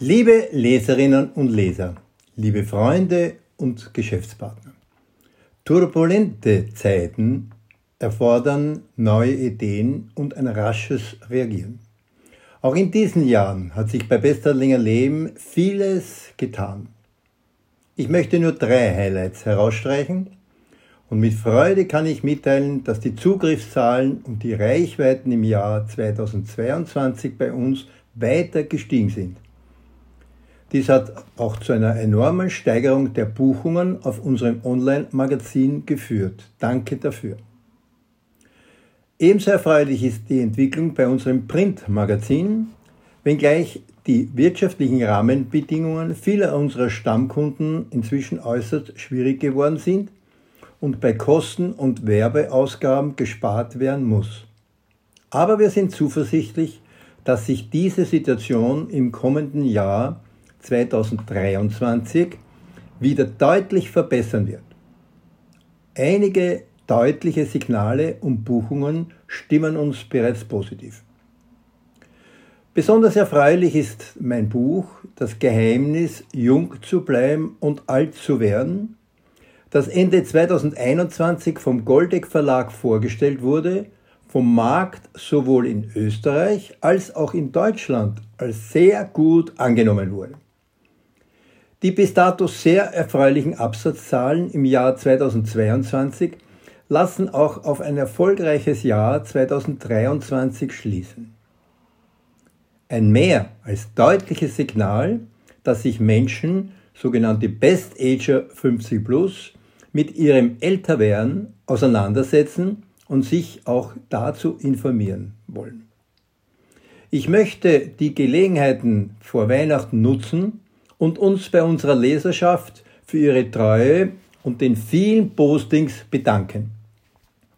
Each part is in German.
Liebe Leserinnen und Leser, liebe Freunde und Geschäftspartner, turbulente Zeiten erfordern neue Ideen und ein rasches Reagieren. Auch in diesen Jahren hat sich bei Bestadlinger Leben vieles getan. Ich möchte nur drei Highlights herausstreichen und mit Freude kann ich mitteilen, dass die Zugriffszahlen und die Reichweiten im Jahr 2022 bei uns weiter gestiegen sind. Dies hat auch zu einer enormen Steigerung der Buchungen auf unserem Online-Magazin geführt. Danke dafür. Ebenso erfreulich ist die Entwicklung bei unserem Print-Magazin, wenngleich die wirtschaftlichen Rahmenbedingungen vieler unserer Stammkunden inzwischen äußerst schwierig geworden sind und bei Kosten und Werbeausgaben gespart werden muss. Aber wir sind zuversichtlich, dass sich diese Situation im kommenden Jahr 2023 wieder deutlich verbessern wird. Einige deutliche Signale und Buchungen stimmen uns bereits positiv. Besonders erfreulich ist mein Buch Das Geheimnis, jung zu bleiben und alt zu werden, das Ende 2021 vom Goldeck Verlag vorgestellt wurde, vom Markt sowohl in Österreich als auch in Deutschland als sehr gut angenommen wurde. Die bis dato sehr erfreulichen Absatzzahlen im Jahr 2022 lassen auch auf ein erfolgreiches Jahr 2023 schließen. Ein mehr als deutliches Signal, dass sich Menschen, sogenannte Best Ager 50 Plus, mit ihrem Älterwerden auseinandersetzen und sich auch dazu informieren wollen. Ich möchte die Gelegenheiten vor Weihnachten nutzen, und uns bei unserer Leserschaft für ihre Treue und den vielen Postings bedanken.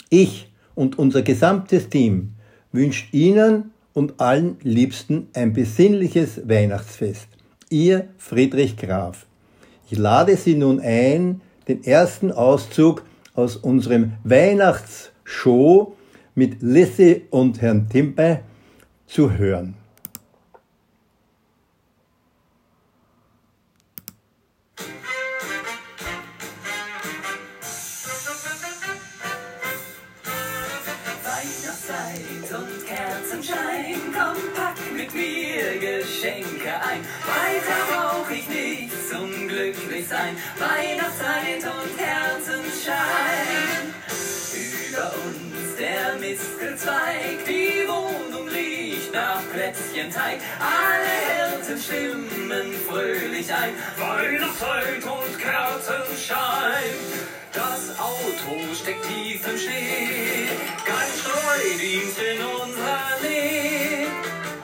Ich und unser gesamtes Team wünscht Ihnen und allen Liebsten ein besinnliches Weihnachtsfest. Ihr Friedrich Graf. Ich lade Sie nun ein, den ersten Auszug aus unserem Weihnachtsshow mit Lissy und Herrn Timpe zu hören. Ein. Weiter brauch ich nichts zum Glücklichsein. Weihnachtszeit und Kerzenschein. Über uns der Mistelzweig, die Wohnung riecht nach Plätzchenteig. Alle Hirten stimmen fröhlich ein. Weihnachtszeit und Kerzenschein. Auto steckt tief im Schnee. Kein Streudienst in unserer Nähe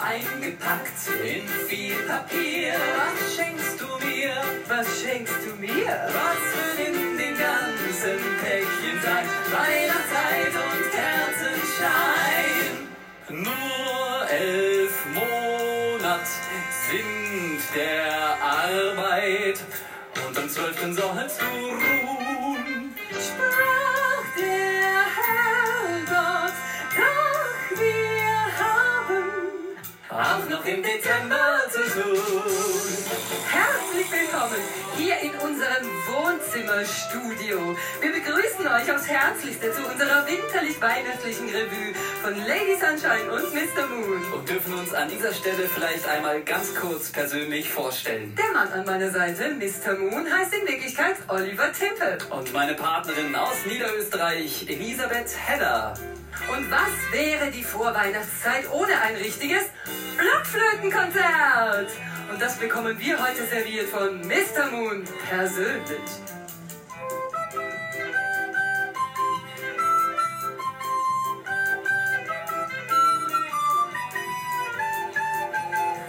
eingepackt in viel Papier. Was schenkst du mir? Was schenkst du mir? Was wird in den ganzen Päckchen sein? Weihnachtszeit und Kerzenschein. Nur elf Monate sind der Arbeit und am zwölften sollst du ruhen. Auch noch im Dezember zu tun. Herzlich willkommen hier in unserem Wohnzimmerstudio. Wir begrüßen euch aufs Herzlichste zu unserer winterlich-weihnachtlichen Revue von Lady Sunshine und Mr. Moon. Und dürfen uns an dieser Stelle vielleicht einmal ganz kurz persönlich vorstellen. Der Mann an meiner Seite, Mr. Moon, heißt in Wirklichkeit Oliver Timpe. Und meine Partnerin aus Niederösterreich, Elisabeth Hedder. Und was wäre die Vorweihnachtszeit ohne ein richtiges Blockflötenkonzert? Und das bekommen wir heute serviert von Mr. Moon persönlich.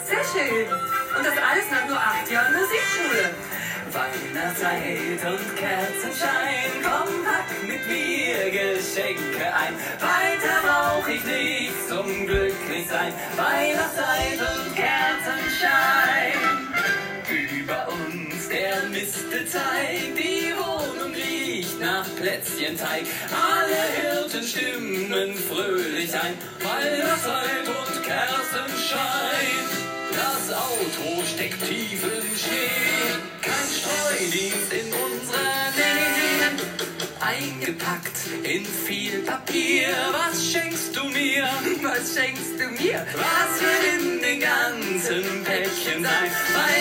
Sehr schön. Und das alles nach nur acht Jahren Musikschule. Weihnachtszeit und Kerzenschein, komm, pack mit mir Geschenke ein. Weiter brauch ich nichts zum Glücklichsein. Weihnachtszeit Mistelteig, die Wohnung riecht nach Plätzchenteig. Alle Hirten stimmen fröhlich ein. Weihnachtszeit und Kerzenschein. Das Auto steckt tiefen Schnee? Kein Streudienst in unserer Nähe. Eingepackt in viel Papier. Was schenkst du mir? Was schenkst du mir? Was wird in den ganzen Päckchen sein?